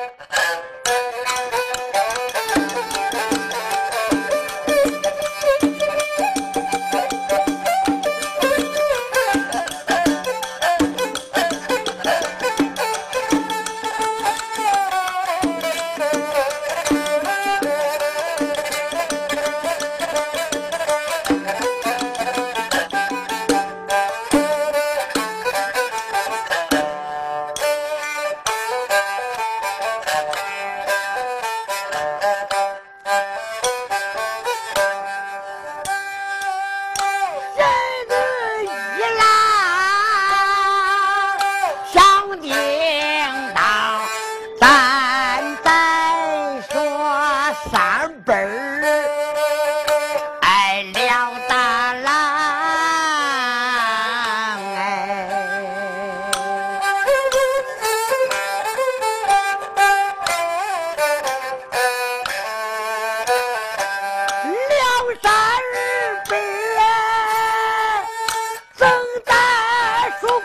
Yeah.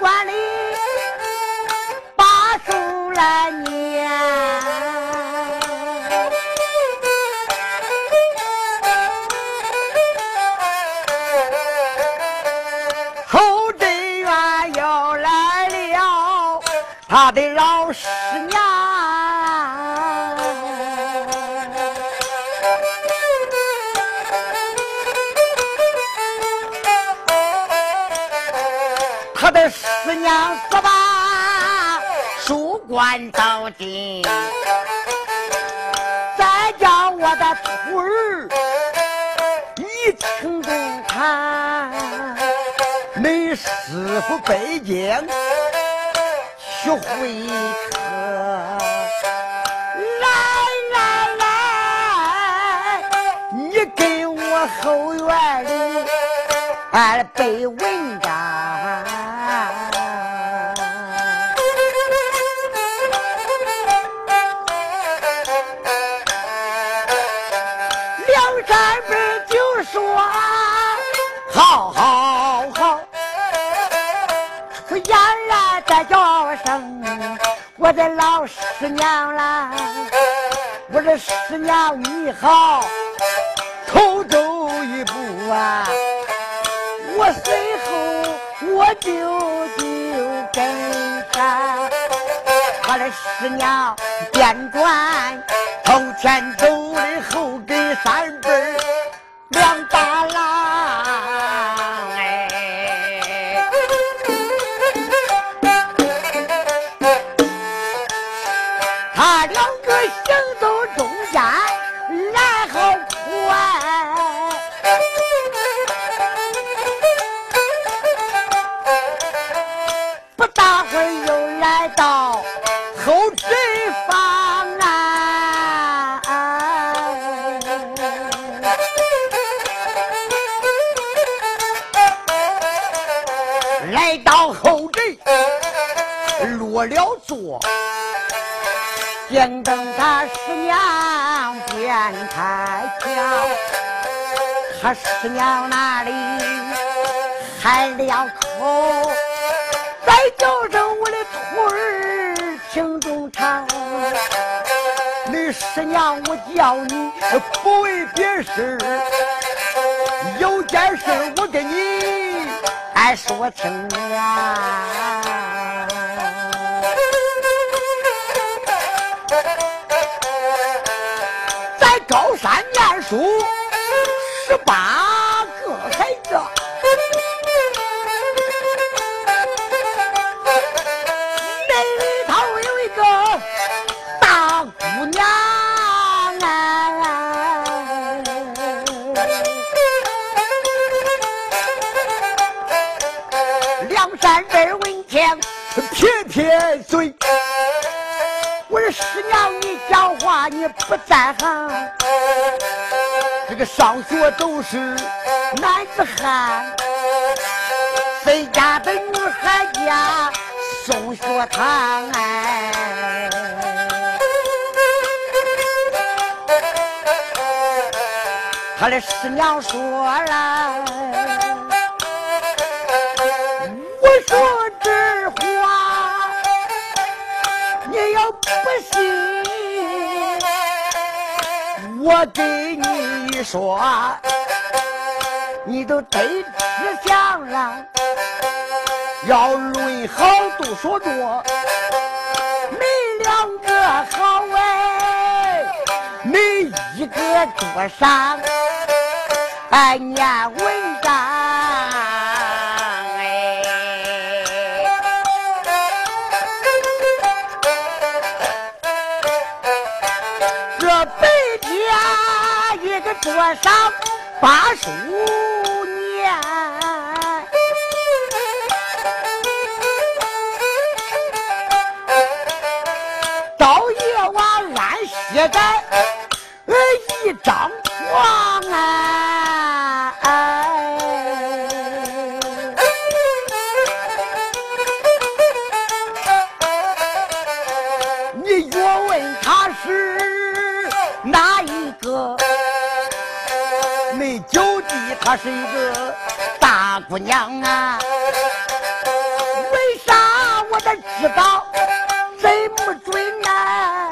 万里把书来念侯远来了他的让到今，再教我的徒儿一通看，你师傅北京去会客，来来来，你给我后院里。哎，被蚊子叫声我的老师娘啦，我这师娘你好，头走一步啊，我随后我就就跟上。他的师娘便转，头前走的后跟三辈来到后宅落了座，见等他师娘便开腔，他师娘那里喊了口，再叫声我的徒儿听中唱。你师娘我叫你不为别事，有件事我跟你俺说清啊。高山念书十八不在行。这个上学都是男子汉，谁家的女孩家送学堂哎？他的师娘说了，我给你说，你都得吃香了。要论好，都说着，你两个好哎，没一个桌上哎念文多少八十五年？到夜晚安歇的，呃一张。是一个大姑娘啊，为啥我的知道这么准呢？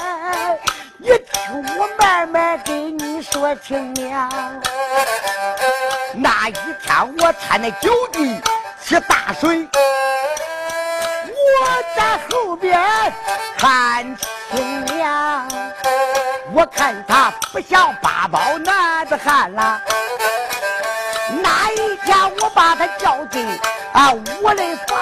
你听我慢慢给你说清了。那一天我搀那九弟去大水，我在后边看清娘，我看他不像八宝男子汉了。哪一天，我把他叫进啊我的房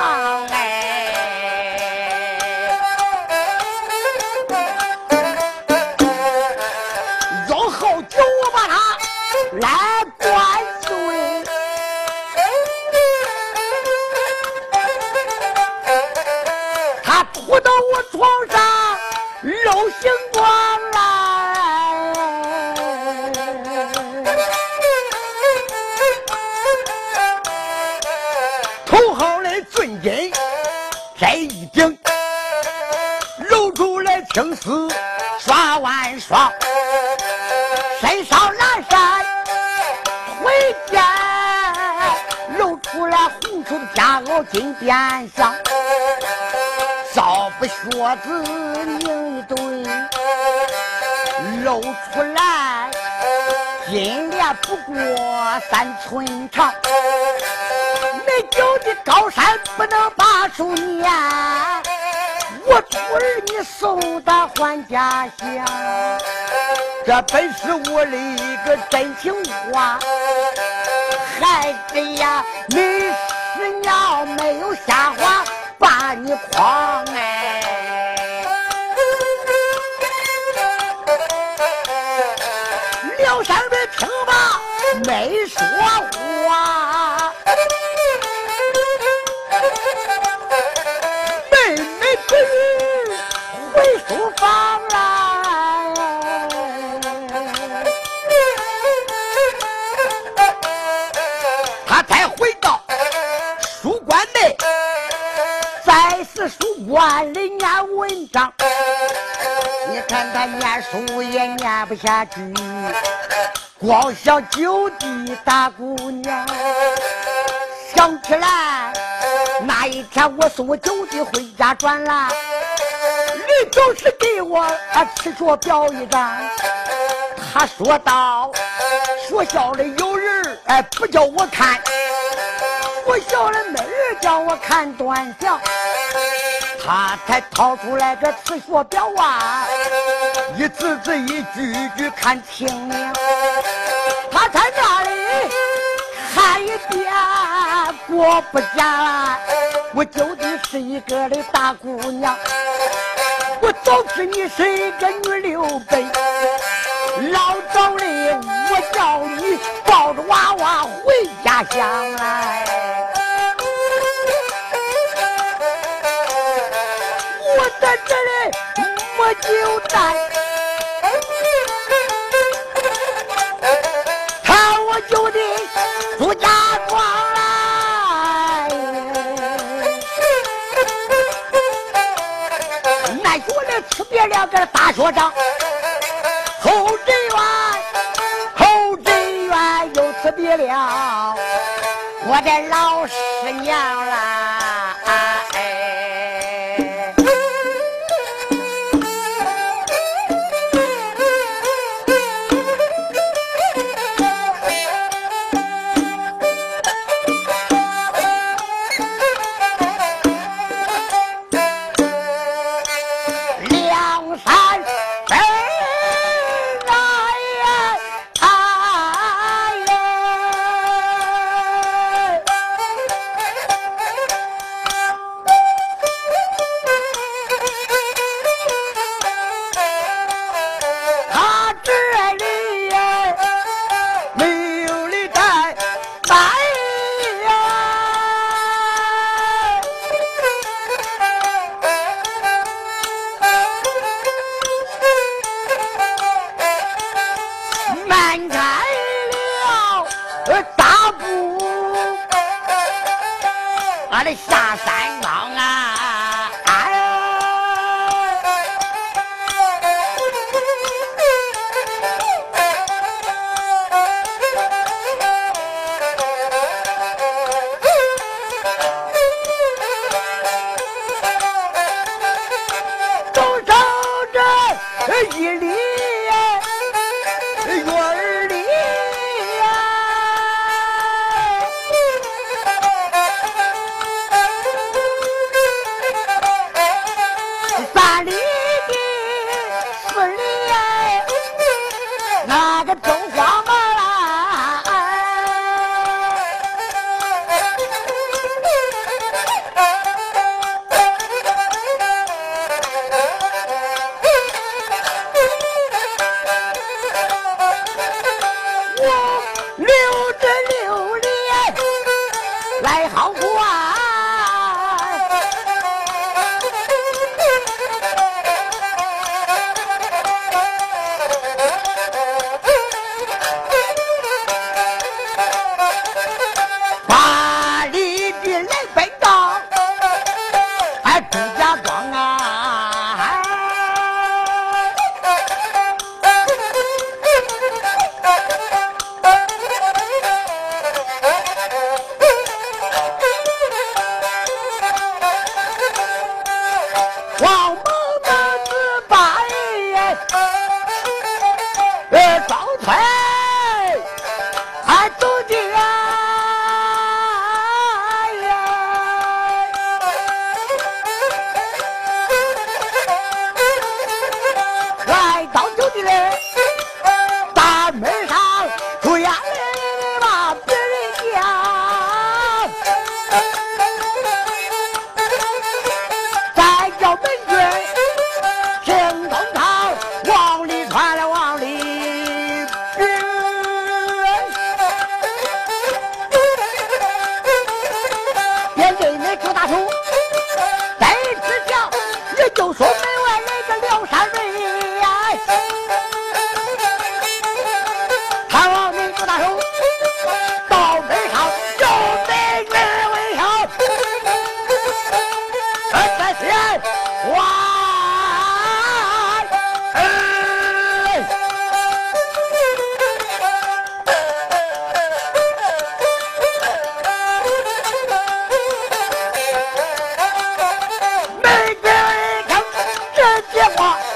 金边上，少不靴子拧一对，露出来金莲不过三寸长，没酒的高山不能把树撵。我徒儿你送他还家乡，这本是我的一个真情话。孩子呀，你师娘没有瞎话把你诓哎。梁山伯听罢没说下去，光想九弟大姑娘，想起来那一天我送我九弟回家转了。你总是给我啊吃学表一张。他说道：“学校里有人哎，不叫我看；学校里没人叫我看短相。”他才掏出来个词学表啊，一字字一句句看清了。他在那里看一遍，果不假，我究竟是一个的大姑娘。我早知你是一个女刘备，老早的我叫你抱着娃娃回家乡来。我在这里没酒站，说上侯振元，侯振元，又辞别了我的老师娘啊。Chile.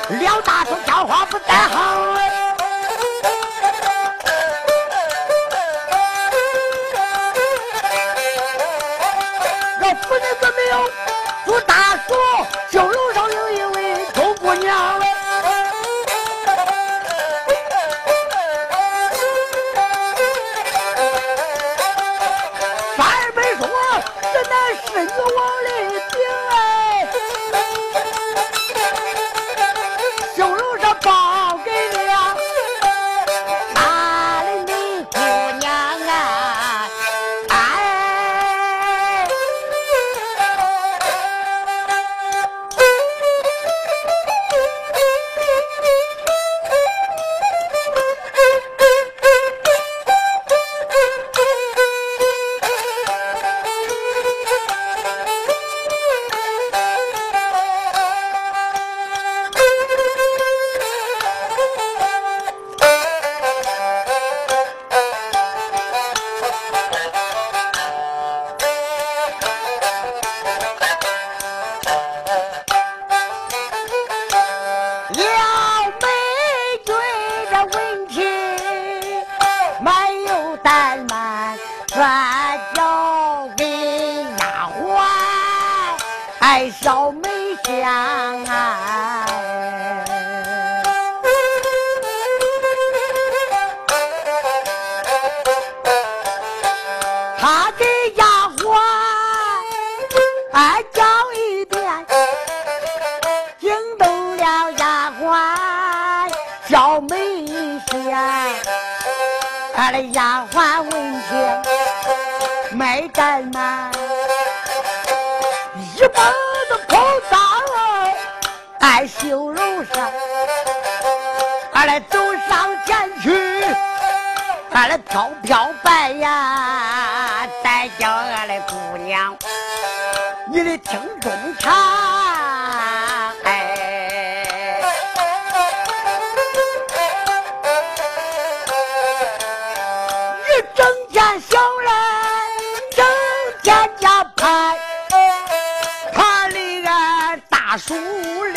廖大叔叫花不带行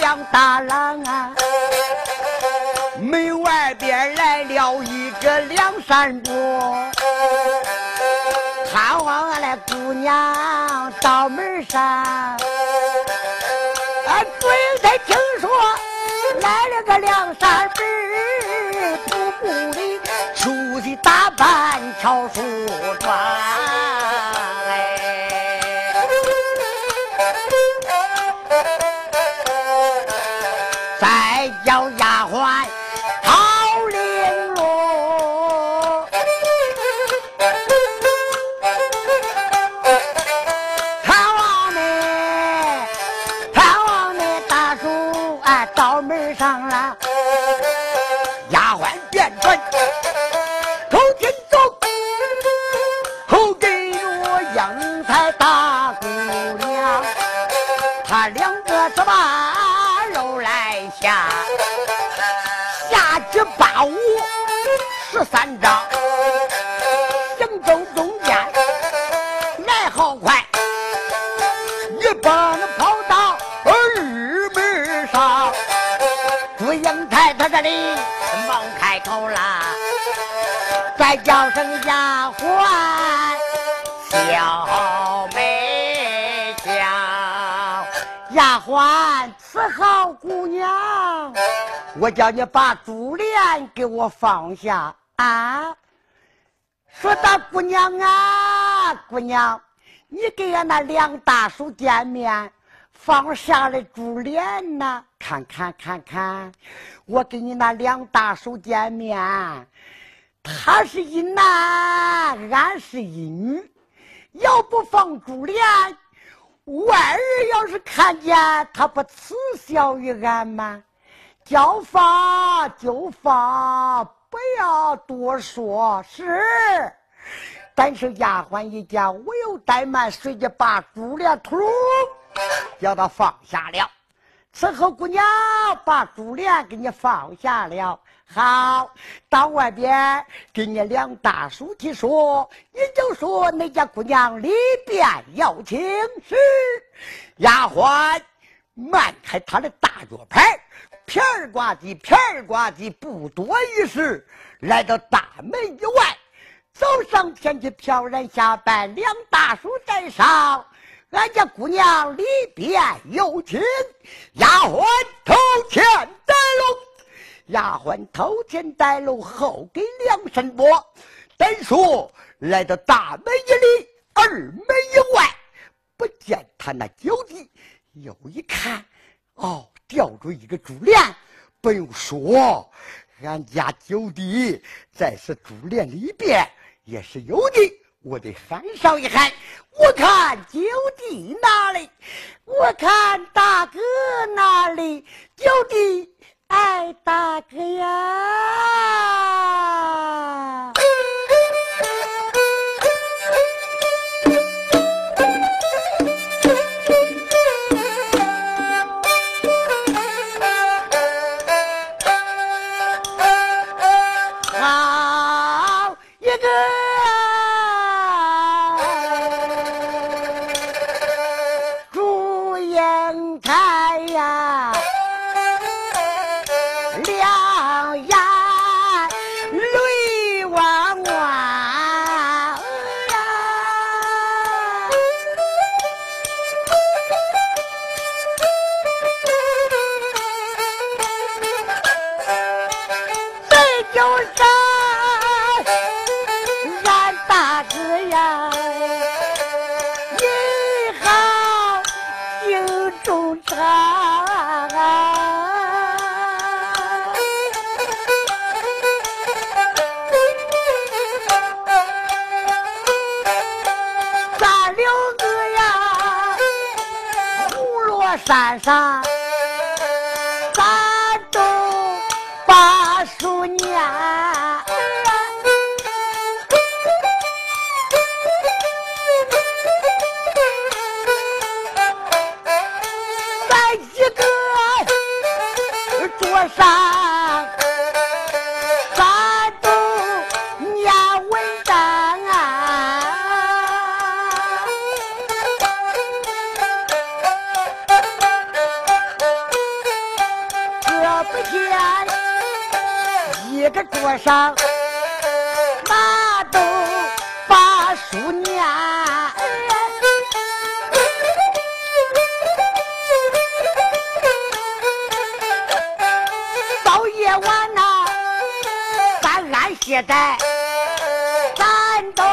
两大郎啊，门外边来了一个梁山伯。盼望俺的姑娘到门上，俺准才听说来了个梁山伯，徒步的出去打扮乔梳妆。他两个这把肉来下，下至八五十三张，行走中间来好快，一把那跑到二门上，祝英台他这里忙开口了，再叫声丫鬟小。欢伺候姑娘，我叫你把珠帘给我放下。啊！说大姑娘啊，姑娘，你给俺那梁大叔见面，放下了珠帘呐！看看看看，我给你那梁大叔见面，他是一男，俺是一女，要不放珠帘，外人要是看见，他不耻笑于俺吗？叫放就放。不要多说，是。但是丫鬟一见我有怠慢，随即把珠帘突叫他放下了。伺候姑娘把珠帘给你放下了。好，到外边给你两大叔去说，你就说那家姑娘里边要请。是。丫鬟迈开他的大脚牌。片儿呱唧，片儿呱唧，不多一时，来到大门以外，走上前去，飘然下拜，两大叔在上，俺家姑娘里边有请，丫鬟头前带路，丫鬟头前带路，后给梁山伯。单说来到大门一里，二门以外，不见他那脚底，又一看，哦。吊着一个珠帘，不用说，俺家九弟在是珠帘里边也是有的。我得喊上一喊，我看九弟哪里？我看大哥哪里？九弟，哎，大哥呀！六个呀，葫芦山上，咱都八十年。上马都把书念。到夜晚呐、咱安歇在咱都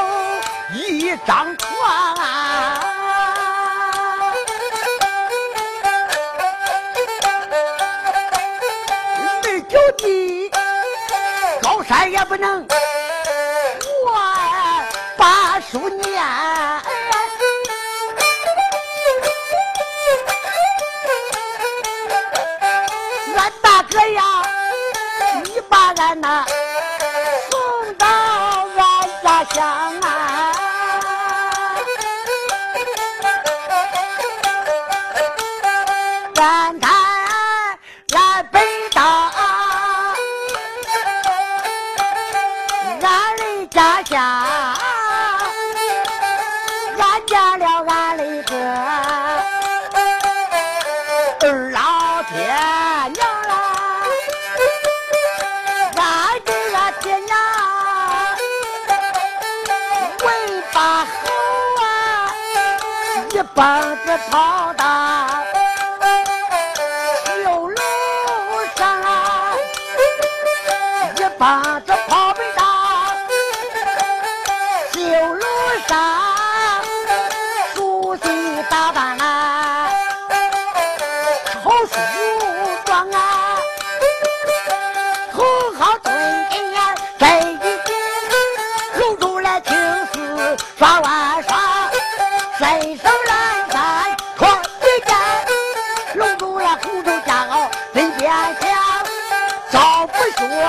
一张高山也不能我把书念。俺大哥呀，你把俺呐送到俺家乡棒子糖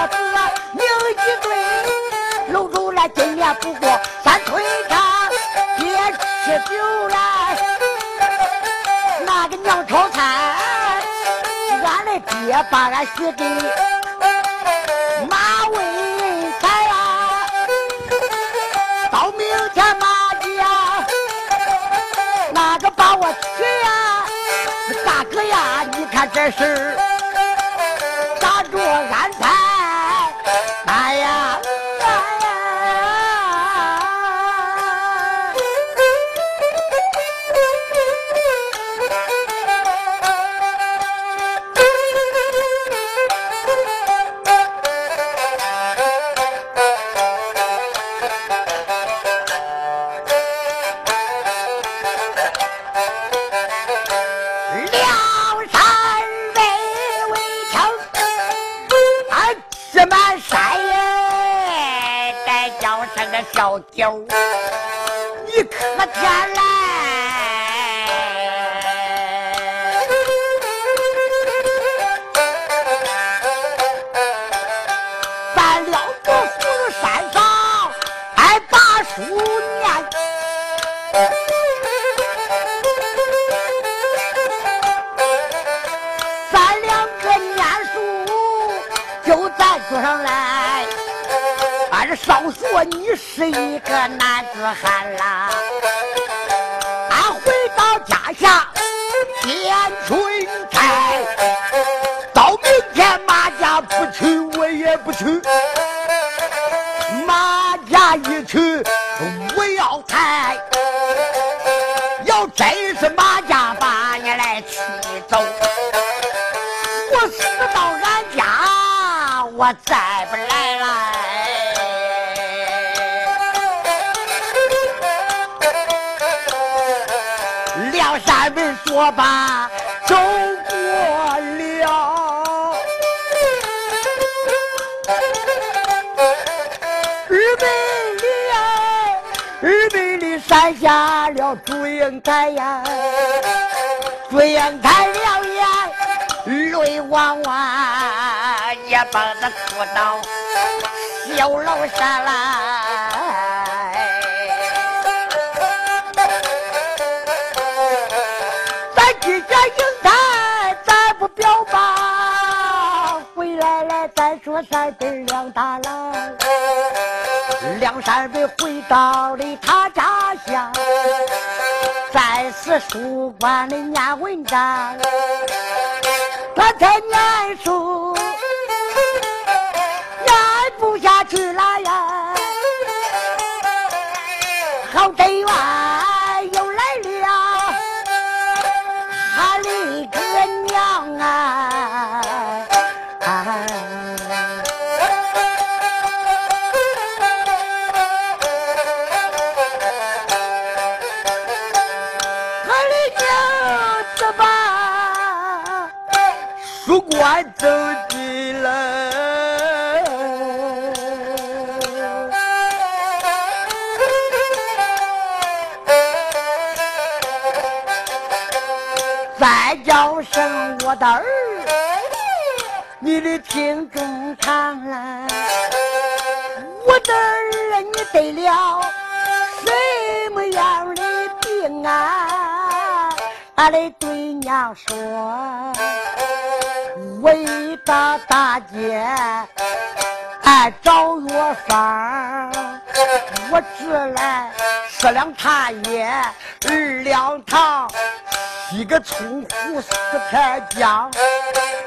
子拧一对，搂住了今年不过三寸长，别吃酒了。那个娘炒菜，俺的爹把俺许给马文才呀。到明天马家，那个把我娶呀，大哥呀，你看这是个死到俺家，我再不来了。梁山伯说罢，走过了。二百里呀，二百里山下了祝英台呀，祝英台泪汪汪，也帮他哭到小楼上来。咱今天英台，咱不表彰，说山北梁大郎，梁山伯回到了他家乡，在此书馆里念文章，他才念书念不下去了呀，好真冤。走进来，再叫声我的儿，你的听中唱来，我的儿，你得了什么样的病啊？俺的对娘说。为到大街，哎，找药方我只来十两茶叶，二两糖，一个葱胡，四片姜，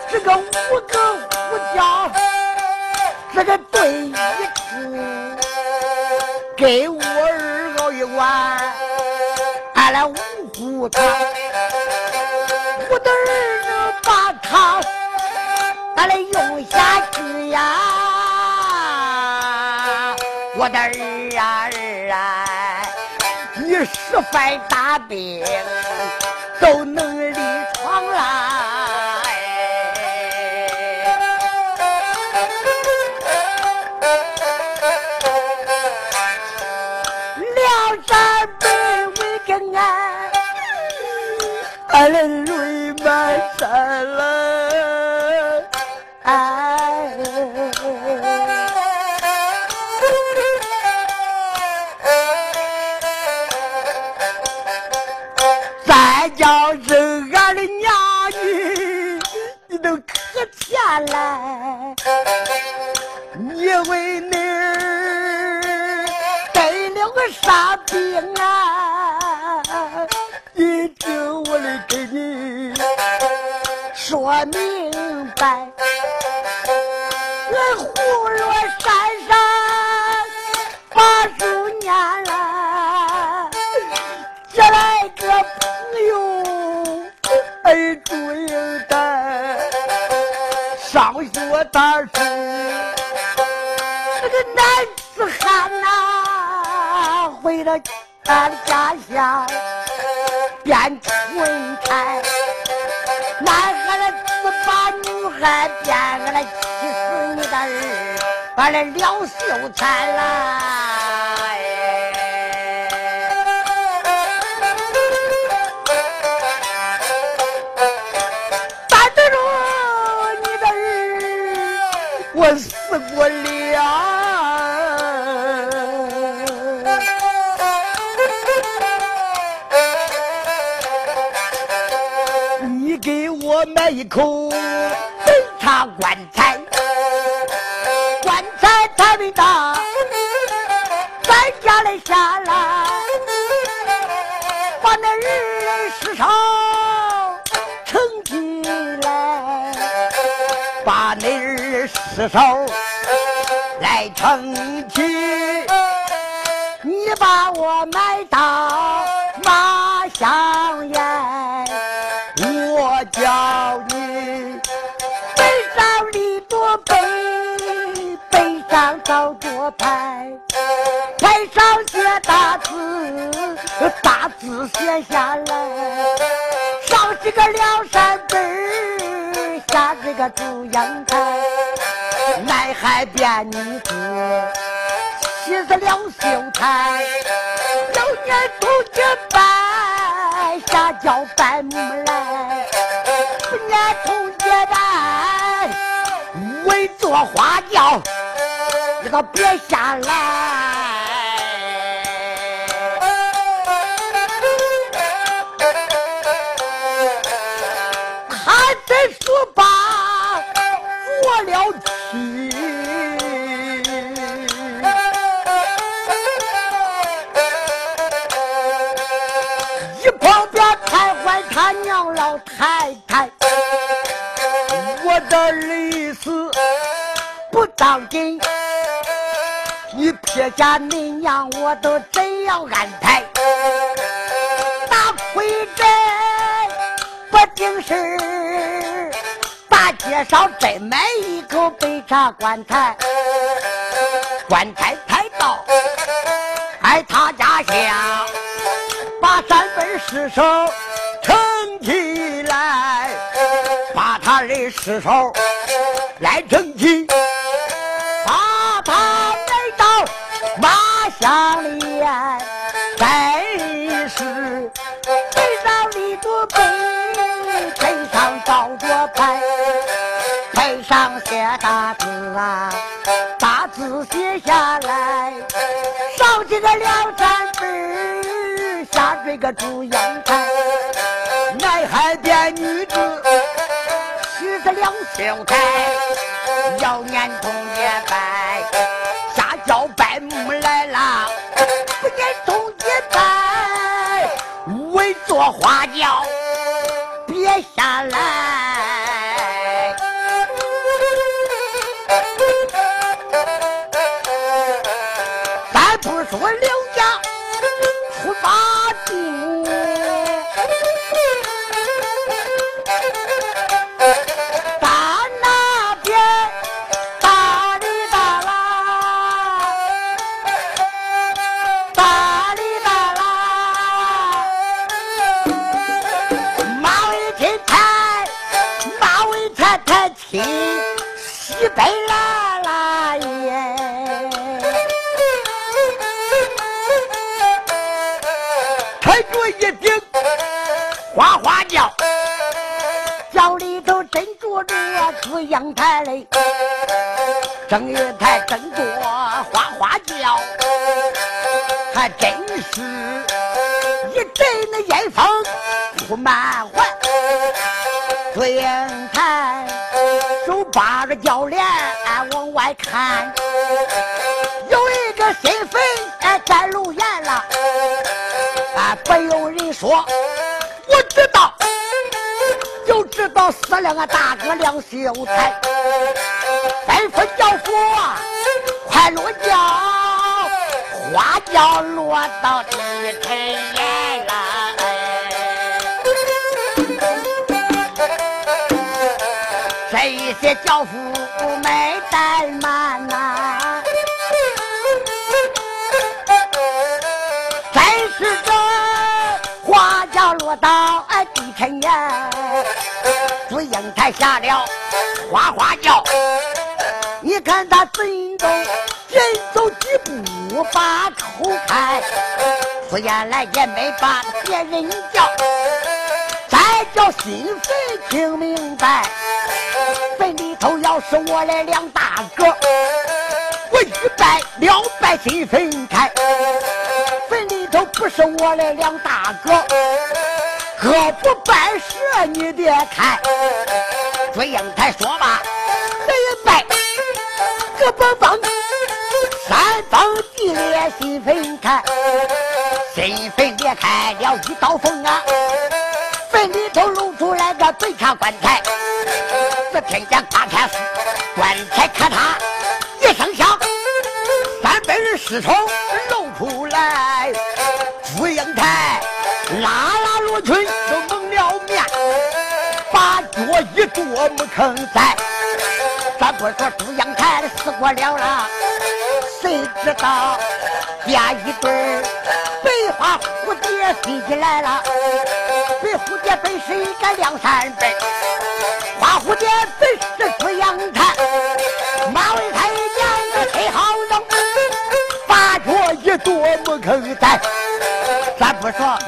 这个五个胡椒，这个炖一出，给我儿熬一碗，俺来五谷汤，我的儿把汤。俺来用下去呀，我的儿啊儿啊，你十番大病都能立床来。梁山北为个俺，俺的泪满山来，你为你儿得了个啥病啊？你听我的给你说明男子汉呐，为了俺家乡变春台，男孩的子把女孩变，俺来气死你的儿，俺来了秀才啦！口白茶棺材，棺材太没大，咱家来下来，把那二人尸首盛起来，把那二尸首来盛起，你把我埋到背上找多牌，牌上写大字，大字写下来，上这个梁山北儿，下这个祝英台，南海变女子，西是梁秀才，有年头结拜，下叫拜木来。今年头结拜，为做花轿，你可别瞎来。他真说把我了去。一旁边看管他娘老太太，我的儿子不当真。你撇下你娘，我都怎样安排？大亏真不定是大街上真买一口白茶棺材，棺材抬到哎他家乡，把三分尸首撑起来，把他的尸首来整齐，马箱里，真是背上立着碑，背上照着牌，牌上写大字啊，大字写下来，上去个梁山本儿，下坠个祝英台，南海边女子十个两秀才，要年通结拜，坐花轿别下来。花花轿，轿里头真坐着祝英台嘞，正月台正坐花花轿，还真是一阵那烟风扑满怀。祝英台手把着轿帘往外看，有一个新坟哎在路沿了，啊不用人说，不知道。就知道死了俺大哥梁秀才，吩咐教父，快落轿，花轿落到地城沿了。这一些教父没怠慢下了哗哗叫，你看他怎走，人走几步把口开，出言来也没把别人叫，再叫心坟听明白，坟里头要是我的两大哥，我一拜两拜心分开，坟里头不是我的两大哥。可不办事，你别看。祝英台说吧，这一拜，这不帮三方地裂新坟开，新坟裂开了一道缝啊，坟里头露出来个白茶棺材。只听见咔嚓，棺材咔嚓一声响，三百人尸首露出来，祝英台。拉拉春都蒙了面，把脚一跺没吭在。咱不说朱阳台的死过了了，谁知道下一对儿白花蝴蝶飞起来了。白蝴蝶本是一个梁山本，花蝴蝶本是朱阳台。马尾台两个谁好人，把脚一跺没吭在。咱不说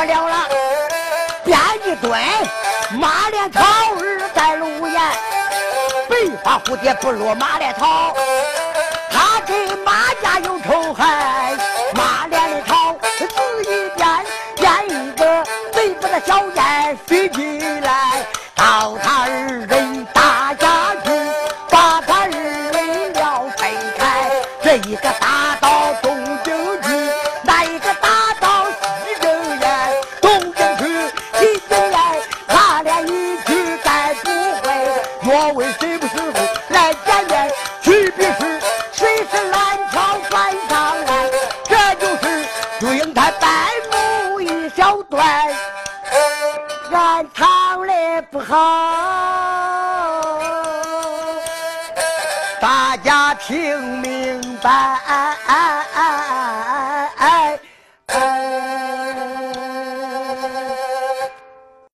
不了。了，边一蹲，马连草儿在路沿，白花蝴蝶不落马连草，他跟马家有仇恨，